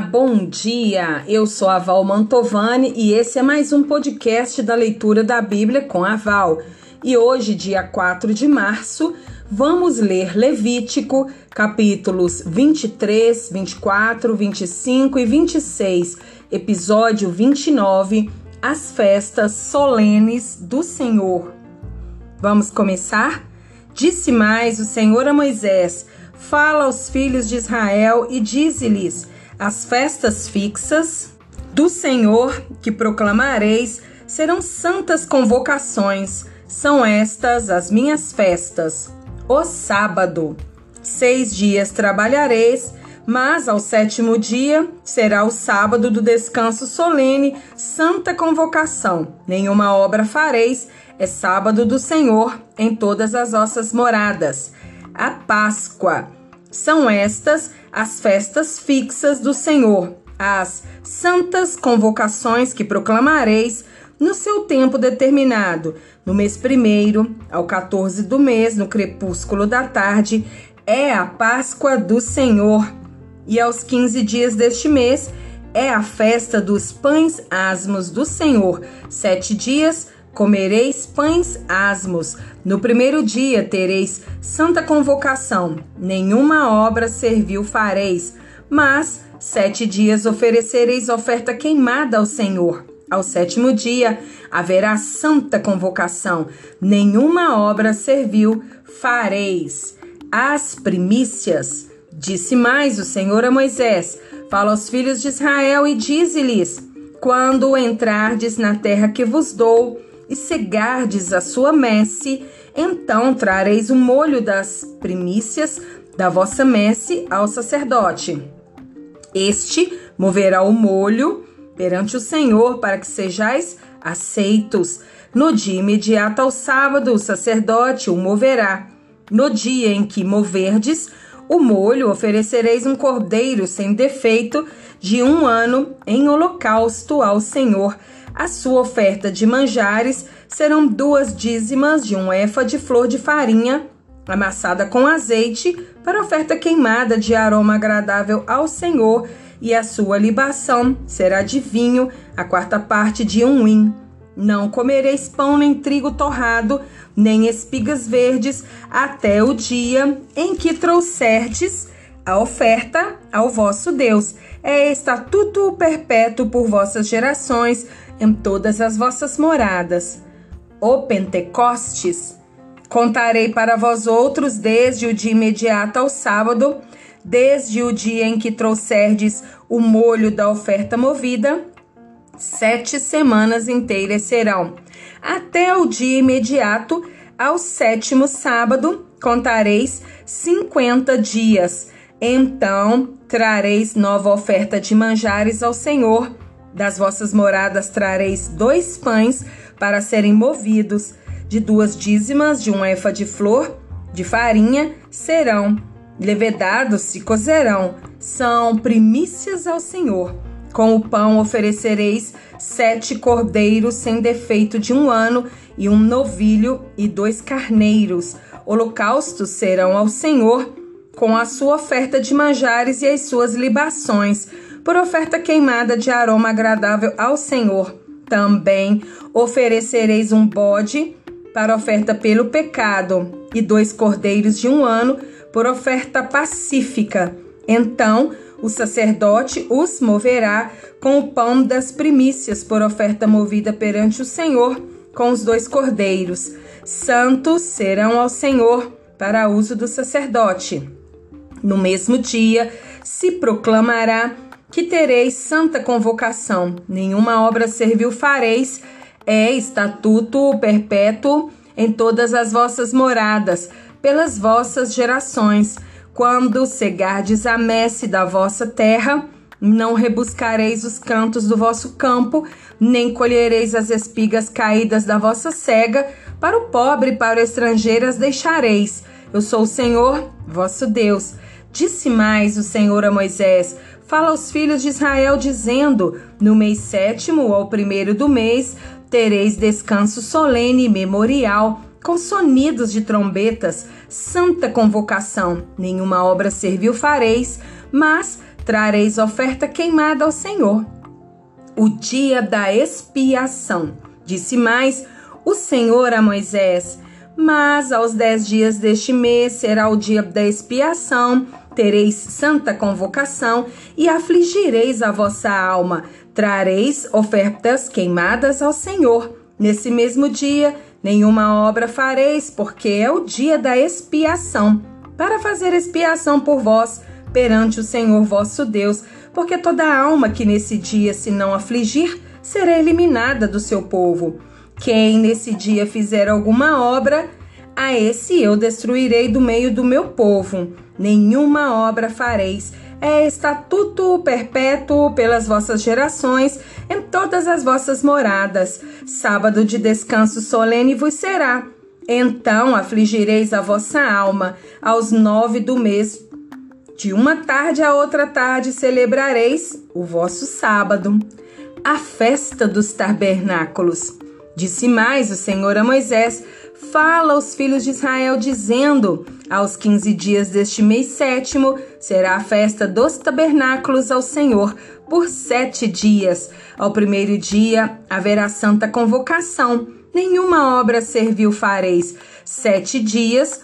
Bom dia! Eu sou a Val Mantovani e esse é mais um podcast da leitura da Bíblia com a Val. E hoje, dia 4 de março, vamos ler Levítico, capítulos 23, 24, 25 e 26, episódio 29, as festas solenes do Senhor. Vamos começar? Disse mais o Senhor a Moisés: Fala aos filhos de Israel e dize-lhes: As festas fixas do Senhor que proclamareis serão santas convocações. São estas as minhas festas. O sábado. Seis dias trabalhareis, mas ao sétimo dia será o sábado do descanso solene, santa convocação. Nenhuma obra fareis, é sábado do Senhor em todas as vossas moradas. A Páscoa. São estas as festas fixas do Senhor, as santas convocações que proclamareis no seu tempo determinado, no mês primeiro ao 14 do mês, no crepúsculo da tarde, é a Páscoa do Senhor e aos 15 dias deste mês é a festa dos pães asmos do Senhor. Sete dias comereis pães asmos. No primeiro dia tereis santa convocação. Nenhuma obra servil fareis, mas sete dias oferecereis oferta queimada ao Senhor. Ao sétimo dia haverá santa convocação. Nenhuma obra servil fareis. As primícias Disse mais o Senhor a Moisés: Fala aos filhos de Israel e dize-lhes: Quando entrardes na terra que vos dou e cegardes a sua messe, então trareis o molho das primícias da vossa messe ao sacerdote. Este moverá o molho perante o Senhor para que sejais aceitos. No dia imediato ao sábado, o sacerdote o moverá. No dia em que moverdes, o molho oferecereis um cordeiro sem defeito de um ano em holocausto ao Senhor. A sua oferta de manjares serão duas dízimas de um efa de flor de farinha amassada com azeite para oferta queimada de aroma agradável ao Senhor, e a sua libação será de vinho, a quarta parte de um hin. Não comereis pão nem trigo torrado, nem espigas verdes, até o dia em que trouxerdes a oferta ao vosso Deus. É estatuto perpétuo por vossas gerações em todas as vossas moradas. O Pentecostes. Contarei para vós outros desde o dia imediato ao sábado, desde o dia em que trouxerdes o molho da oferta movida, sete semanas inteiras serão. Até o dia imediato, ao sétimo sábado, contareis cinquenta dias. Então trareis nova oferta de manjares ao Senhor. Das vossas moradas trareis dois pães para serem movidos, de duas dízimas de um efa de flor de farinha serão. Levedados se cozerão, são primícias ao Senhor. Com o pão oferecereis sete cordeiros sem defeito de um ano, e um novilho e dois carneiros. Holocaustos serão ao Senhor, com a sua oferta de manjares e as suas libações, por oferta queimada de aroma agradável ao Senhor. Também oferecereis um bode para oferta pelo pecado, e dois cordeiros de um ano por oferta pacífica. Então o sacerdote os moverá com o pão das primícias por oferta movida perante o Senhor, com os dois cordeiros. Santos serão ao Senhor para uso do sacerdote. No mesmo dia se proclamará que tereis santa convocação. Nenhuma obra servil fareis, é estatuto perpétuo em todas as vossas moradas, pelas vossas gerações quando cegardes a messe da vossa terra, não rebuscareis os cantos do vosso campo, nem colhereis as espigas caídas da vossa cega, para o pobre e para o estrangeiro as deixareis. Eu sou o Senhor, vosso Deus. Disse mais o Senhor a Moisés: Fala aos filhos de Israel, dizendo: No mês sétimo, ao primeiro do mês, tereis descanso solene e memorial com sonidos de trombetas, santa convocação. Nenhuma obra servil fareis, mas trareis oferta queimada ao Senhor. O dia da expiação. Disse mais o Senhor a Moisés: Mas aos dez dias deste mês será o dia da expiação, tereis santa convocação e afligireis a vossa alma, trareis ofertas queimadas ao Senhor. Nesse mesmo dia, nenhuma obra fareis, porque é o dia da expiação, para fazer expiação por vós perante o Senhor vosso Deus, porque toda alma que nesse dia se não afligir será eliminada do seu povo. Quem nesse dia fizer alguma obra, a esse eu destruirei do meio do meu povo. Nenhuma obra fareis. É estatuto perpétuo pelas vossas gerações, em todas as vossas moradas. Sábado de descanso solene vos será. Então afligireis a vossa alma. Aos nove do mês, de uma tarde a outra tarde, celebrareis o vosso sábado, a festa dos tabernáculos. Disse mais o Senhor a Moisés: Fala aos filhos de Israel, dizendo: Aos quinze dias deste mês sétimo será a festa dos tabernáculos ao Senhor, por sete dias. Ao primeiro dia haverá santa convocação. Nenhuma obra servil fareis. Sete dias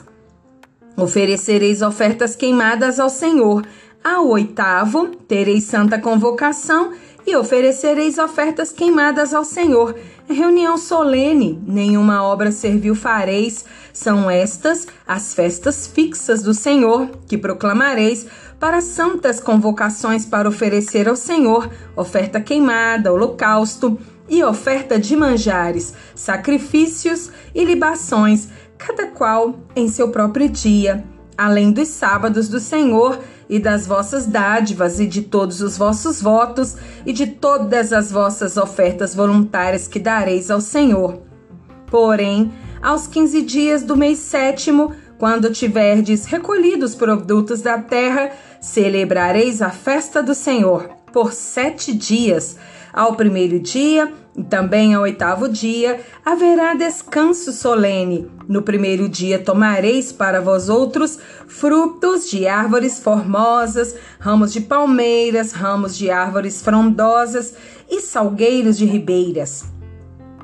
oferecereis ofertas queimadas ao Senhor. Ao oitavo tereis santa convocação e oferecereis ofertas queimadas ao Senhor. Reunião solene, nenhuma obra servil fareis. São estas as festas fixas do Senhor, que proclamareis para santas convocações para oferecer ao Senhor oferta queimada, holocausto e oferta de manjares, sacrifícios e libações, cada qual em seu próprio dia além dos sábados do Senhor e das vossas dádivas e de todos os vossos votos e de todas as vossas ofertas voluntárias que dareis ao Senhor. Porém, aos quinze dias do mês sétimo, quando tiverdes recolhido os produtos da terra, celebrareis a festa do Senhor por sete dias. Ao primeiro dia também ao oitavo dia haverá descanso solene. No primeiro dia tomareis para vós outros frutos de árvores formosas, ramos de palmeiras, ramos de árvores frondosas e salgueiros de ribeiras.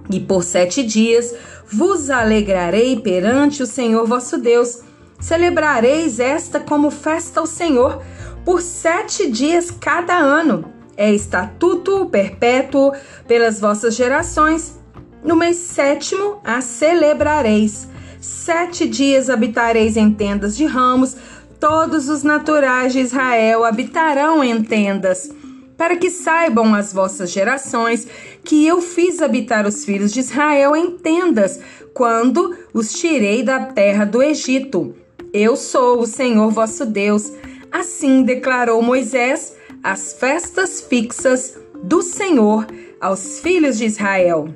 E por sete dias vos alegrarei perante o Senhor vosso Deus. Celebrareis esta como festa ao Senhor por sete dias cada ano é estatuto perpétuo pelas vossas gerações. No mês sétimo a celebrareis. Sete dias habitareis em tendas de ramos, todos os naturais de Israel habitarão em tendas, para que saibam as vossas gerações que eu fiz habitar os filhos de Israel em tendas, quando os tirei da terra do Egito. Eu sou o Senhor vosso Deus. Assim declarou Moisés as festas fixas do Senhor aos filhos de Israel.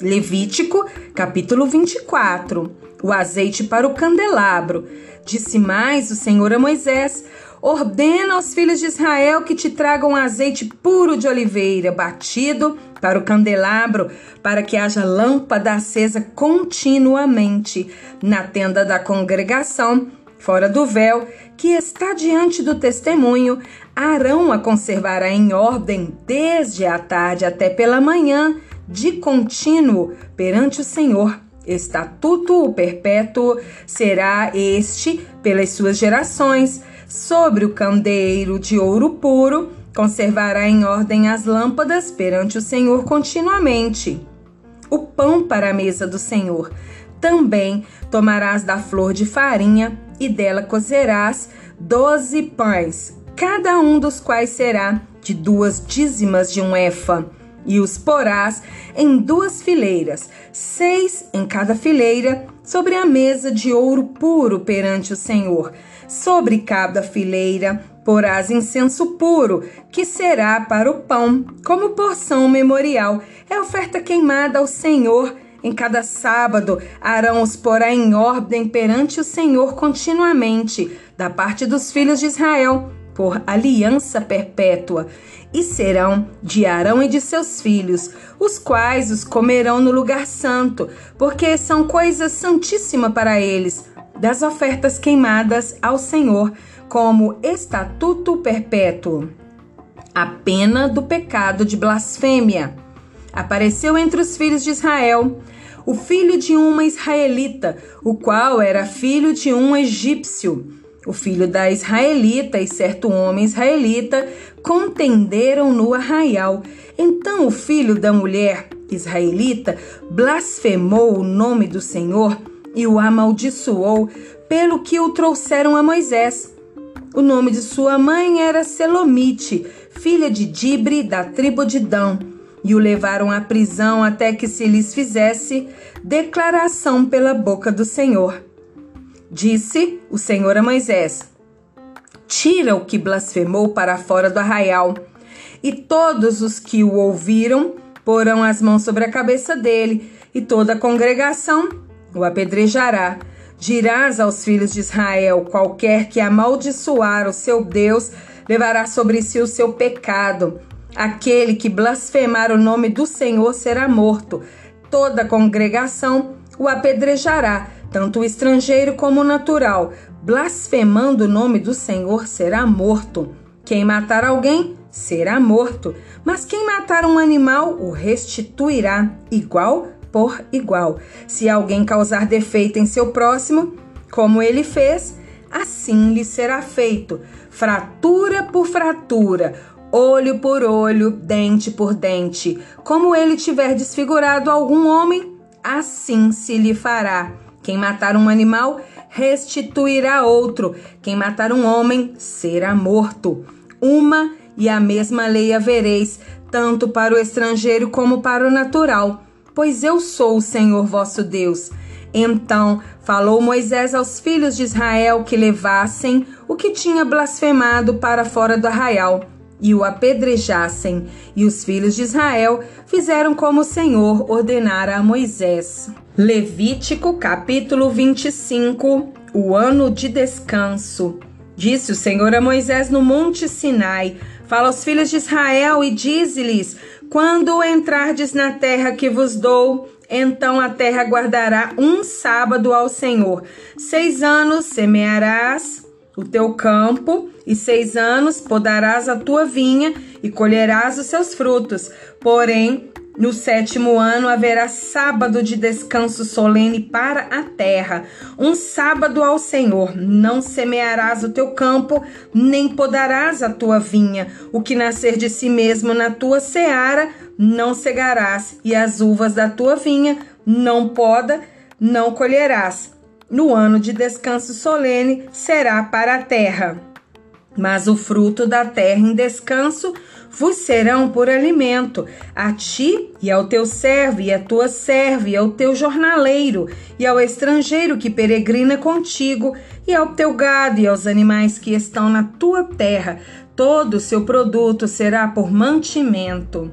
Levítico, capítulo 24. O azeite para o candelabro. Disse mais o Senhor a Moisés: Ordena aos filhos de Israel que te tragam azeite puro de oliveira, batido para o candelabro, para que haja lâmpada acesa continuamente na tenda da congregação fora do véu, que está diante do testemunho, Arão a conservará em ordem desde a tarde até pela manhã, de contínuo, perante o Senhor. Estatuto perpétuo será este pelas suas gerações. Sobre o candeeiro de ouro puro, conservará em ordem as lâmpadas perante o Senhor continuamente. O pão para a mesa do Senhor. Também tomarás da flor de farinha e dela cozerás doze pães, cada um dos quais será de duas dízimas de um efa, e os porás em duas fileiras, seis em cada fileira, sobre a mesa de ouro puro perante o Senhor. Sobre cada fileira porás incenso puro, que será para o pão, como porção memorial. É oferta queimada ao Senhor em cada sábado, Arão os porá em ordem perante o Senhor continuamente, da parte dos filhos de Israel, por aliança perpétua, e serão de Arão e de seus filhos, os quais os comerão no lugar santo, porque são coisa santíssima para eles, das ofertas queimadas ao Senhor, como estatuto perpétuo a pena do pecado de blasfêmia. Apareceu entre os filhos de Israel o filho de uma israelita, o qual era filho de um egípcio. O filho da israelita e certo homem israelita contenderam no arraial. Então o filho da mulher israelita blasfemou o nome do Senhor e o amaldiçoou, pelo que o trouxeram a Moisés. O nome de sua mãe era Selomite, filha de Dibre, da tribo de Dão, e o levaram à prisão até que se lhes fizesse declaração pela boca do Senhor. Disse o Senhor a Moisés: Tira o que blasfemou para fora do arraial. E todos os que o ouviram porão as mãos sobre a cabeça dele, e toda a congregação o apedrejará. Dirás aos filhos de Israel: qualquer que amaldiçoar o seu Deus levará sobre si o seu pecado. Aquele que blasfemar o nome do Senhor será morto. Toda a congregação o apedrejará, tanto o estrangeiro como o natural. Blasfemando o nome do Senhor será morto. Quem matar alguém será morto, mas quem matar um animal o restituirá, igual por igual. Se alguém causar defeito em seu próximo, como ele fez, assim lhe será feito, fratura por fratura, olho por olho, dente por dente. Como ele tiver desfigurado algum homem, assim se lhe fará. Quem matar um animal, restituirá outro. Quem matar um homem, será morto. Uma e a mesma lei havereis, tanto para o estrangeiro como para o natural pois eu sou o Senhor vosso Deus. Então falou Moisés aos filhos de Israel que levassem o que tinha blasfemado para fora do arraial e o apedrejassem. E os filhos de Israel fizeram como o Senhor ordenara a Moisés. Levítico capítulo 25 O ano de descanso. Disse o Senhor a Moisés no monte Sinai: Fala aos filhos de Israel e dize-lhes: quando entrardes na terra que vos dou, então a terra guardará um sábado ao Senhor. Seis anos semearás o teu campo, e seis anos podarás a tua vinha e colherás os seus frutos. Porém, no sétimo ano haverá sábado de descanso solene para a terra, um sábado ao Senhor. Não semearás o teu campo, nem podarás a tua vinha. O que nascer de si mesmo na tua seara, não cegarás, e as uvas da tua vinha não poda, não colherás. No ano de descanso solene será para a terra. Mas o fruto da terra em descanso vos serão por alimento, a ti e ao teu servo, e à tua serva, e ao teu jornaleiro, e ao estrangeiro que peregrina contigo, e ao teu gado, e aos animais que estão na tua terra. Todo o seu produto será por mantimento.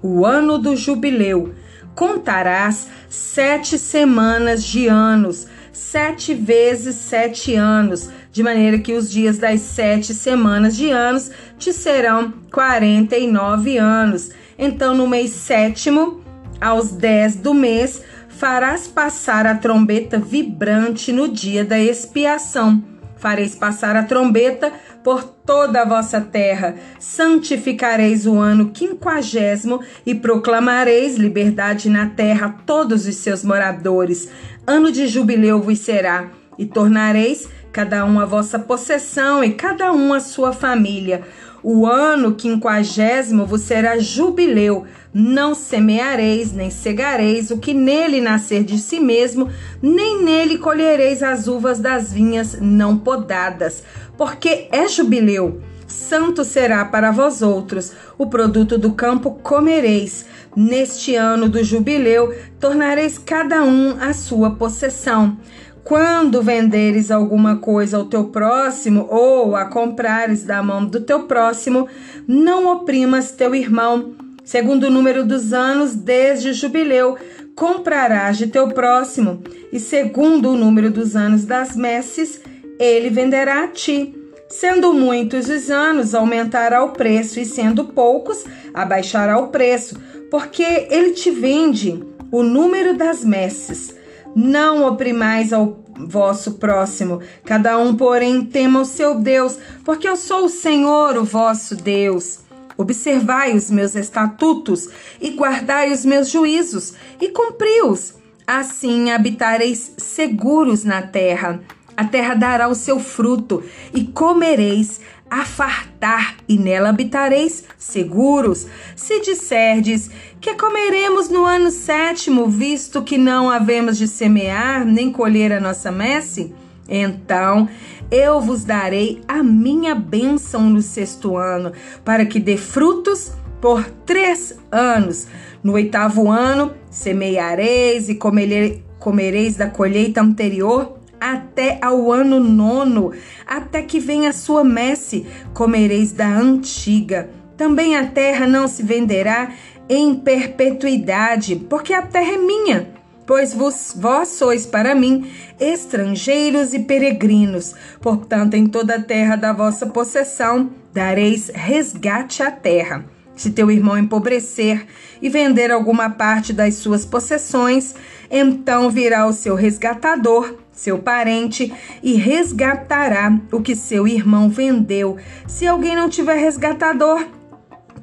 O ano do jubileu. Contarás sete semanas de anos, sete vezes sete anos de maneira que os dias das sete semanas de anos te serão quarenta e nove anos. Então, no mês sétimo, aos dez do mês, farás passar a trombeta vibrante no dia da expiação. Fareis passar a trombeta por toda a vossa terra. Santificareis o ano quinquagésimo e proclamareis liberdade na terra a todos os seus moradores. Ano de jubileu vos será, e tornareis cada um a vossa possessão e cada um a sua família. O ano quinquagésimo vos será jubileu. Não semeareis, nem cegareis o que nele nascer de si mesmo, nem nele colhereis as uvas das vinhas não podadas, porque é jubileu. Santo será para vós outros, o produto do campo comereis. Neste ano do jubileu, tornareis cada um a sua possessão. Quando venderes alguma coisa ao teu próximo ou a comprares da mão do teu próximo, não oprimas teu irmão. Segundo o número dos anos desde jubileu, comprarás de teu próximo, e segundo o número dos anos das messes, ele venderá a ti. Sendo muitos os anos, aumentará o preço, e sendo poucos, abaixará o preço, porque ele te vende o número das messes. Não oprimais ao vosso próximo, cada um, porém, tema o seu Deus, porque eu sou o Senhor, o vosso Deus. Observai os meus estatutos e guardai os meus juízos e cumpri-os. Assim habitareis seguros na terra. A terra dará o seu fruto e comereis a fartar, e nela habitareis seguros. Se disserdes que comeremos no ano sétimo, visto que não havemos de semear nem colher a nossa messe, então eu vos darei a minha bênção no sexto ano, para que dê frutos por três anos. No oitavo ano, semeareis e comereis da colheita anterior até ao ano nono, até que venha sua messe, comereis da antiga. Também a terra não se venderá em perpetuidade, porque a terra é minha, pois vos, vós sois para mim estrangeiros e peregrinos. Portanto, em toda a terra da vossa possessão dareis resgate à terra. Se teu irmão empobrecer e vender alguma parte das suas possessões, então virá o seu resgatador seu parente, e resgatará o que seu irmão vendeu. Se alguém não tiver resgatador,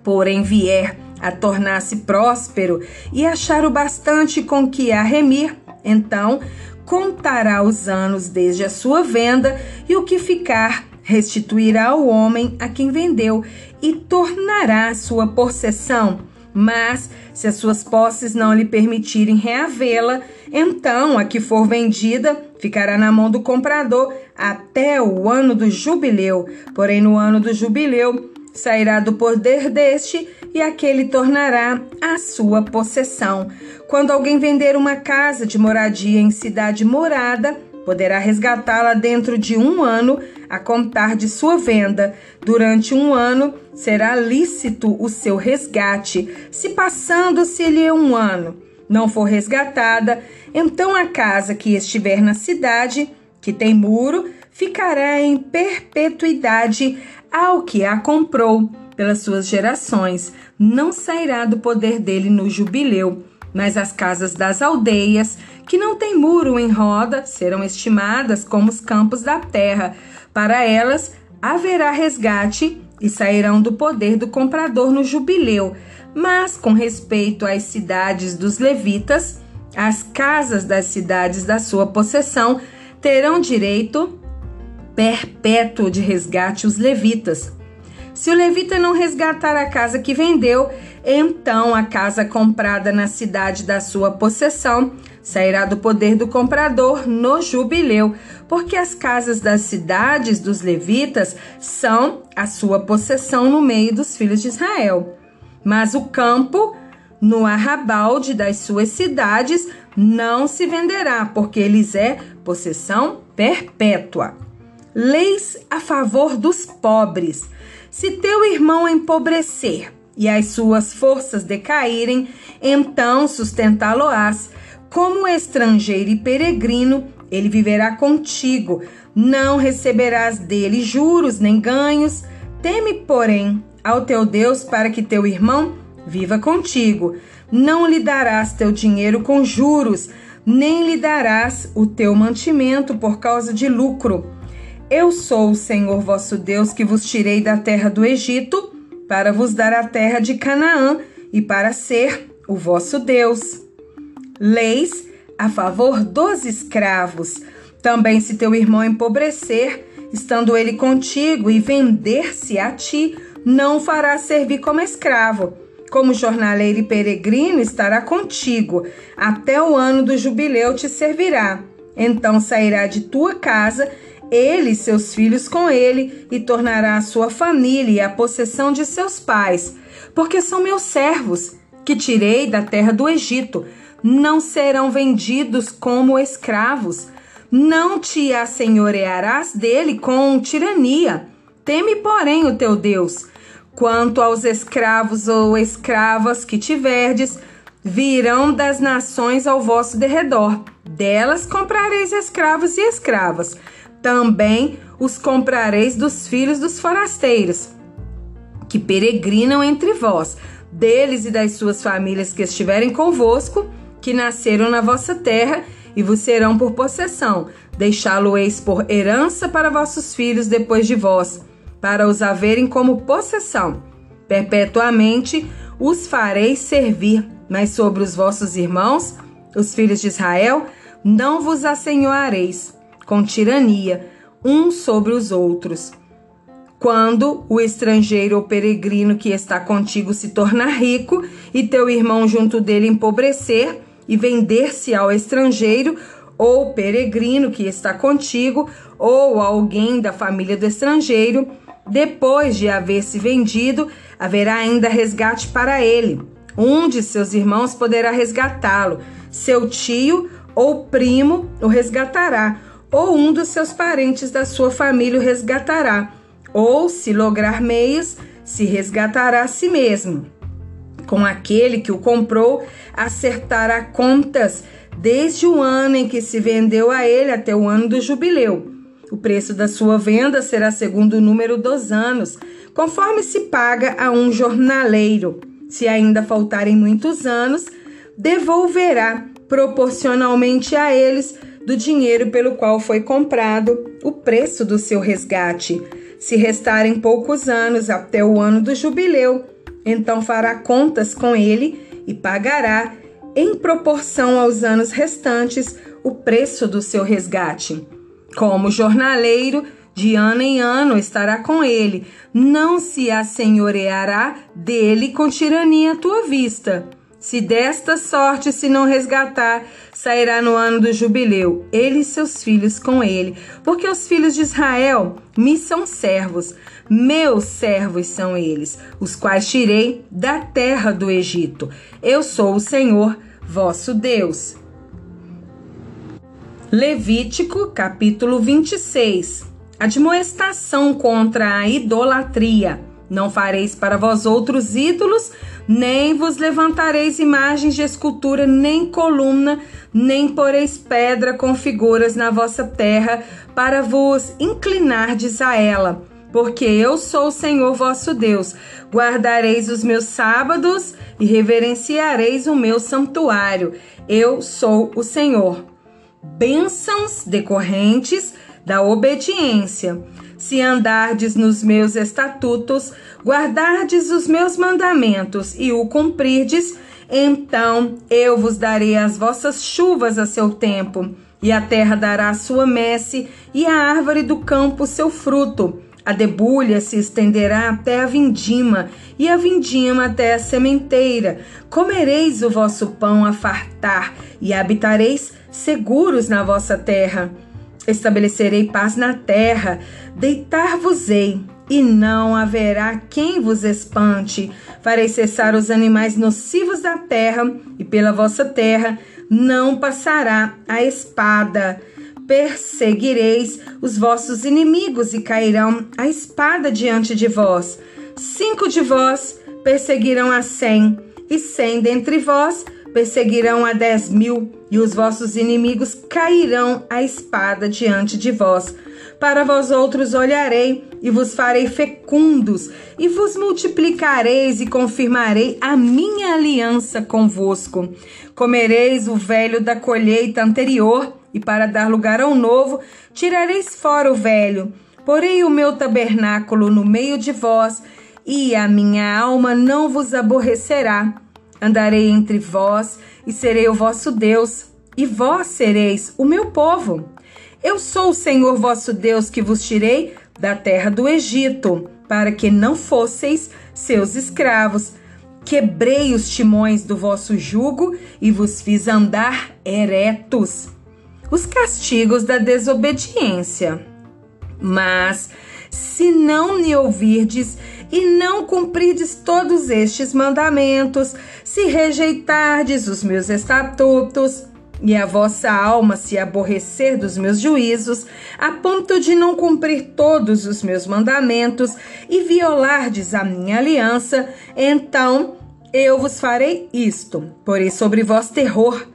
porém vier a tornar-se próspero e achar o bastante com que a remir, então contará os anos desde a sua venda e o que ficar restituirá ao homem a quem vendeu e tornará sua possessão. Mas se as suas posses não lhe permitirem reavê-la, então a que for vendida ficará na mão do comprador até o ano do jubileu. Porém, no ano do jubileu, sairá do poder deste e aquele tornará a sua possessão. Quando alguém vender uma casa de moradia em cidade morada, poderá resgatá-la dentro de um ano a contar de sua venda. Durante um ano será lícito o seu resgate. Se passando-se-lhe um ano não for resgatada, então a casa que estiver na cidade, que tem muro, ficará em perpetuidade ao que a comprou pelas suas gerações. Não sairá do poder dele no jubileu. Mas as casas das aldeias, que não têm muro em roda, serão estimadas como os campos da terra. Para elas haverá resgate e sairão do poder do comprador no jubileu. Mas, com respeito às cidades dos levitas, as casas das cidades da sua possessão terão direito perpétuo de resgate os levitas. Se o levita não resgatar a casa que vendeu, então a casa comprada na cidade da sua possessão sairá do poder do comprador no jubileu, porque as casas das cidades dos levitas são a sua possessão no meio dos filhos de Israel. Mas o campo no arrabalde das suas cidades não se venderá, porque eles é possessão perpétua. Leis a favor dos pobres. Se teu irmão empobrecer e as suas forças decaírem, então sustentá-lo-ás. Como estrangeiro e peregrino, ele viverá contigo. Não receberás dele juros nem ganhos. Teme, porém, ao teu Deus para que teu irmão viva contigo. Não lhe darás teu dinheiro com juros, nem lhe darás o teu mantimento por causa de lucro. Eu sou o Senhor vosso Deus que vos tirei da terra do Egito para vos dar a terra de Canaã e para ser o vosso Deus. Leis a favor dos escravos. Também, se teu irmão empobrecer, estando ele contigo e vender-se a ti, não fará servir como escravo. Como jornaleiro e peregrino estará contigo, até o ano do jubileu te servirá. Então sairá de tua casa, ele e seus filhos com ele, e tornará a sua família e a possessão de seus pais, porque são meus servos, que tirei da terra do Egito. Não serão vendidos como escravos. Não te assenhorearás dele com tirania. Teme, porém, o teu Deus Quanto aos escravos ou escravas que tiverdes, virão das nações ao vosso derredor. Delas comprareis escravos e escravas. Também os comprareis dos filhos dos forasteiros, que peregrinam entre vós, deles e das suas famílias que estiverem convosco, que nasceram na vossa terra, e vos serão por possessão. Deixá-lo-eis por herança para vossos filhos depois de vós, para os haverem como possessão. Perpetuamente os fareis servir, mas sobre os vossos irmãos, os filhos de Israel, não vos assenhoareis, com tirania, uns sobre os outros. Quando o estrangeiro ou peregrino que está contigo se tornar rico e teu irmão junto dele empobrecer e vender-se ao estrangeiro ou peregrino que está contigo ou alguém da família do estrangeiro, depois de haver se vendido, haverá ainda resgate para ele. Um de seus irmãos poderá resgatá-lo, seu tio ou primo o resgatará, ou um dos seus parentes da sua família o resgatará ou, se lograr meios, se resgatará a si mesmo. Com aquele que o comprou, acertará contas desde o ano em que se vendeu a ele até o ano do jubileu. O preço da sua venda será segundo o número dos anos, conforme se paga a um jornaleiro. Se ainda faltarem muitos anos, devolverá proporcionalmente a eles do dinheiro pelo qual foi comprado o preço do seu resgate. Se restarem poucos anos até o ano do jubileu, então fará contas com ele e pagará, em proporção aos anos restantes, o preço do seu resgate. Como jornaleiro, de ano em ano estará com ele, não se assenhoreará dele com tirania à tua vista. Se desta sorte se não resgatar, sairá no ano do jubileu, ele e seus filhos com ele, porque os filhos de Israel me são servos, meus servos são eles, os quais tirei da terra do Egito. Eu sou o Senhor, vosso Deus. Levítico, capítulo 26. Admoestação contra a idolatria. Não fareis para vós outros ídolos, nem vos levantareis imagens de escultura, nem coluna, nem poreis pedra com figuras na vossa terra, para vos inclinardes a ela. Porque eu sou o Senhor vosso Deus. Guardareis os meus sábados e reverenciareis o meu santuário. Eu sou o Senhor. Bênçãos decorrentes da obediência se andardes nos meus estatutos, guardardes os meus mandamentos e o cumprirdes, então eu vos darei as vossas chuvas a seu tempo, e a terra dará sua messe, e a árvore do campo seu fruto. A debulha se estenderá até a vindima, e a vindima até a sementeira. Comereis o vosso pão a fartar, e habitareis seguros na vossa terra. Estabelecerei paz na terra, deitar-vos-ei, e não haverá quem vos espante. Farei cessar os animais nocivos da terra, e pela vossa terra não passará a espada. Perseguireis os vossos inimigos, e cairão a espada diante de vós. Cinco de vós perseguirão a cem, e cem dentre vós perseguirão a dez mil, e os vossos inimigos cairão a espada diante de vós. Para vós outros olharei e vos farei fecundos, e vos multiplicareis e confirmarei a minha aliança convosco. Comereis o velho da colheita anterior, e para dar lugar ao novo, tirareis fora o velho. Porei o meu tabernáculo no meio de vós, e a minha alma não vos aborrecerá Andarei entre vós e serei o vosso Deus, e vós sereis o meu povo. Eu sou o Senhor vosso Deus que vos tirei da terra do Egito, para que não fosseis seus escravos. Quebrei os timões do vosso jugo e vos fiz andar eretos. Os castigos da desobediência. Mas se não me ouvirdes e não cumprirdes todos estes mandamentos, se rejeitardes os meus estatutos, e a vossa alma se aborrecer dos meus juízos, a ponto de não cumprir todos os meus mandamentos e violardes a minha aliança, então eu vos farei isto: porei sobre vós terror,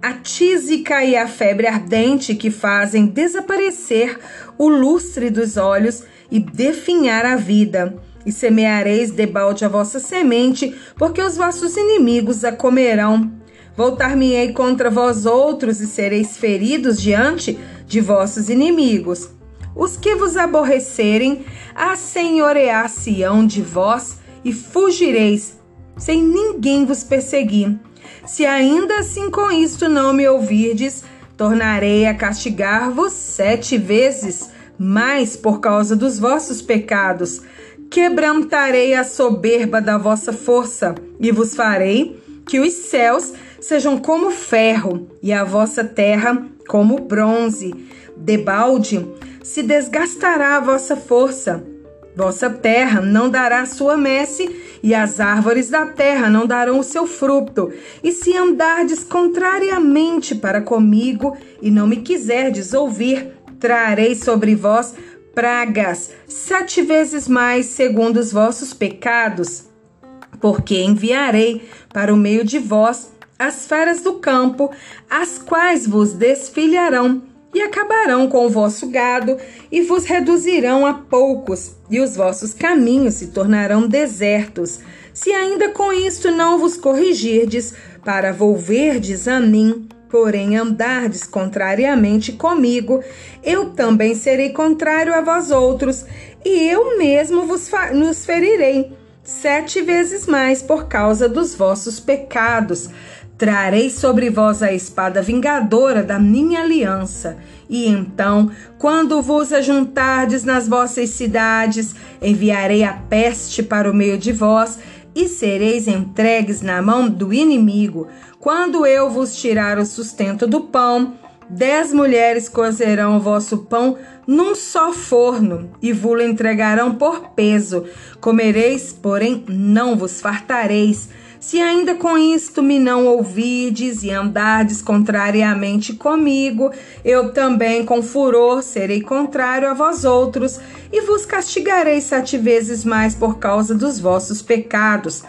a tísica e a febre ardente que fazem desaparecer o lustre dos olhos e definhar a vida e semeareis debalde a vossa semente, porque os vossos inimigos a comerão. Voltar-me-ei contra vós outros e sereis feridos diante de vossos inimigos. Os que vos aborrecerem, assenhorear-se-ão de vós e fugireis, sem ninguém vos perseguir. Se ainda assim com isto não me ouvirdes, tornarei a castigar-vos sete vezes mais por causa dos vossos pecados. Quebrantarei a soberba da vossa força e vos farei que os céus sejam como ferro e a vossa terra como bronze. Debalde se desgastará a vossa força. Vossa terra não dará sua messe, e as árvores da terra não darão o seu fruto. E se andardes contrariamente para comigo, e não me quiserdes ouvir, trarei sobre vós pragas, sete vezes mais segundo os vossos pecados. Porque enviarei para o meio de vós as feras do campo, as quais vos desfilharão e acabarão com o vosso gado e vos reduzirão a poucos, e os vossos caminhos se tornarão desertos. Se ainda com isto não vos corrigirdes, para volverdes a mim, porém andardes contrariamente comigo, eu também serei contrário a vós outros, e eu mesmo vos nos ferirei sete vezes mais por causa dos vossos pecados. Trarei sobre vós a espada vingadora da minha aliança. E então, quando vos ajuntardes nas vossas cidades, enviarei a peste para o meio de vós, e sereis entregues na mão do inimigo. Quando eu vos tirar o sustento do pão, dez mulheres cozerão o vosso pão num só forno e vos entregarão por peso. Comereis, porém não vos fartareis se ainda com isto me não ouvides e andardes contrariamente comigo, eu também com furor serei contrário a vós outros e vos castigarei sete vezes mais por causa dos vossos pecados.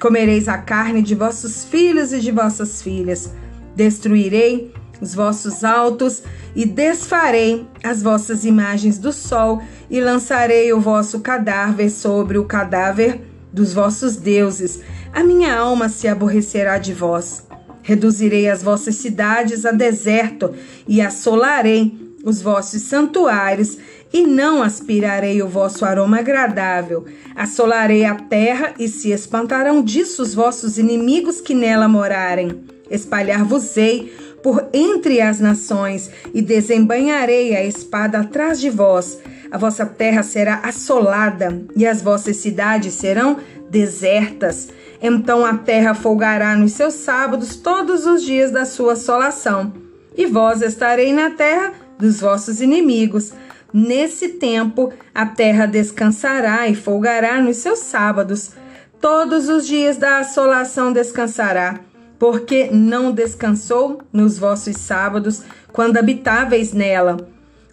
Comereis a carne de vossos filhos e de vossas filhas. Destruirei os vossos altos e desfarei as vossas imagens do sol e lançarei o vosso cadáver sobre o cadáver dos vossos deuses a minha alma se aborrecerá de vós. Reduzirei as vossas cidades a deserto e assolarei os vossos santuários e não aspirarei o vosso aroma agradável. Assolarei a terra e se espantarão disso os vossos inimigos que nela morarem. Espalhar-vos-ei por entre as nações e desembanharei a espada atrás de vós. A vossa terra será assolada e as vossas cidades serão desertas. Então a terra folgará nos seus sábados todos os dias da sua assolação, e vós estarei na terra dos vossos inimigos. Nesse tempo a terra descansará e folgará nos seus sábados. Todos os dias da assolação descansará, porque não descansou nos vossos sábados, quando habitáveis nela.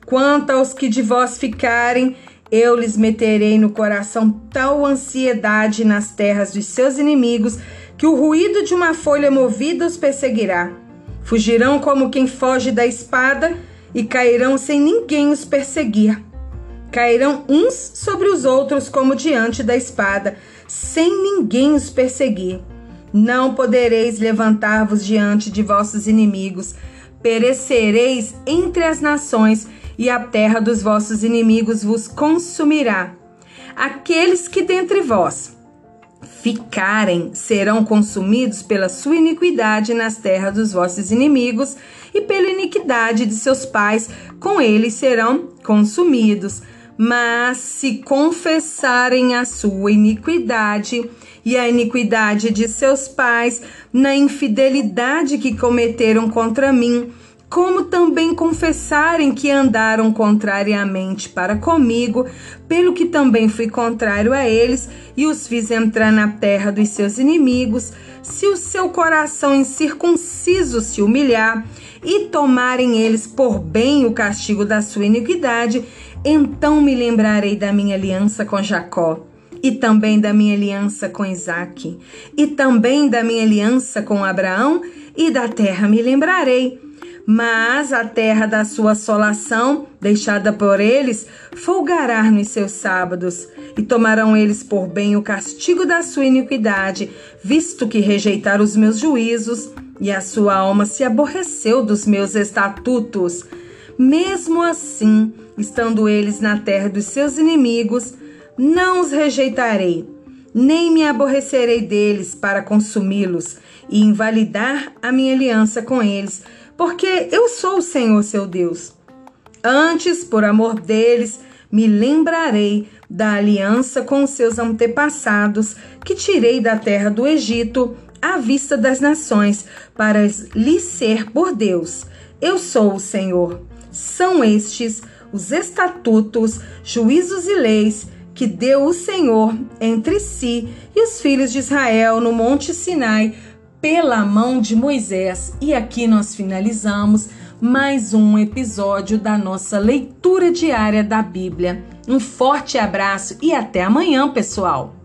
Quanto aos que de vós ficarem, eu lhes meterei no coração tal ansiedade nas terras dos seus inimigos que o ruído de uma folha movida os perseguirá. Fugirão como quem foge da espada e cairão sem ninguém os perseguir. Cairão uns sobre os outros como diante da espada, sem ninguém os perseguir. Não podereis levantar-vos diante de vossos inimigos, perecereis entre as nações e a terra dos vossos inimigos vos consumirá. Aqueles que dentre vós ficarem serão consumidos pela sua iniquidade nas terras dos vossos inimigos e pela iniquidade de seus pais, com eles serão consumidos. Mas se confessarem a sua iniquidade e a iniquidade de seus pais na infidelidade que cometeram contra mim, como também confessarem que andaram contrariamente para comigo, pelo que também fui contrário a eles e os fiz entrar na terra dos seus inimigos, se o seu coração incircunciso se humilhar e tomarem eles por bem o castigo da sua iniquidade, então me lembrarei da minha aliança com Jacó e também da minha aliança com Isaque, e também da minha aliança com Abraão, e da terra me lembrarei mas a terra da sua assolação, deixada por eles, folgará nos seus sábados, e tomarão eles por bem o castigo da sua iniquidade, visto que rejeitaram os meus juízos, e a sua alma se aborreceu dos meus estatutos. Mesmo assim, estando eles na terra dos seus inimigos, não os rejeitarei, nem me aborrecerei deles para consumi-los e invalidar a minha aliança com eles, porque eu sou o Senhor seu Deus. Antes, por amor deles, me lembrarei da aliança com seus antepassados, que tirei da terra do Egito à vista das nações, para lhes ser por Deus. Eu sou o Senhor. São estes os estatutos, juízos e leis que deu o Senhor entre si e os filhos de Israel no Monte Sinai pela mão de Moisés. E aqui nós finalizamos mais um episódio da nossa leitura diária da Bíblia. Um forte abraço e até amanhã, pessoal!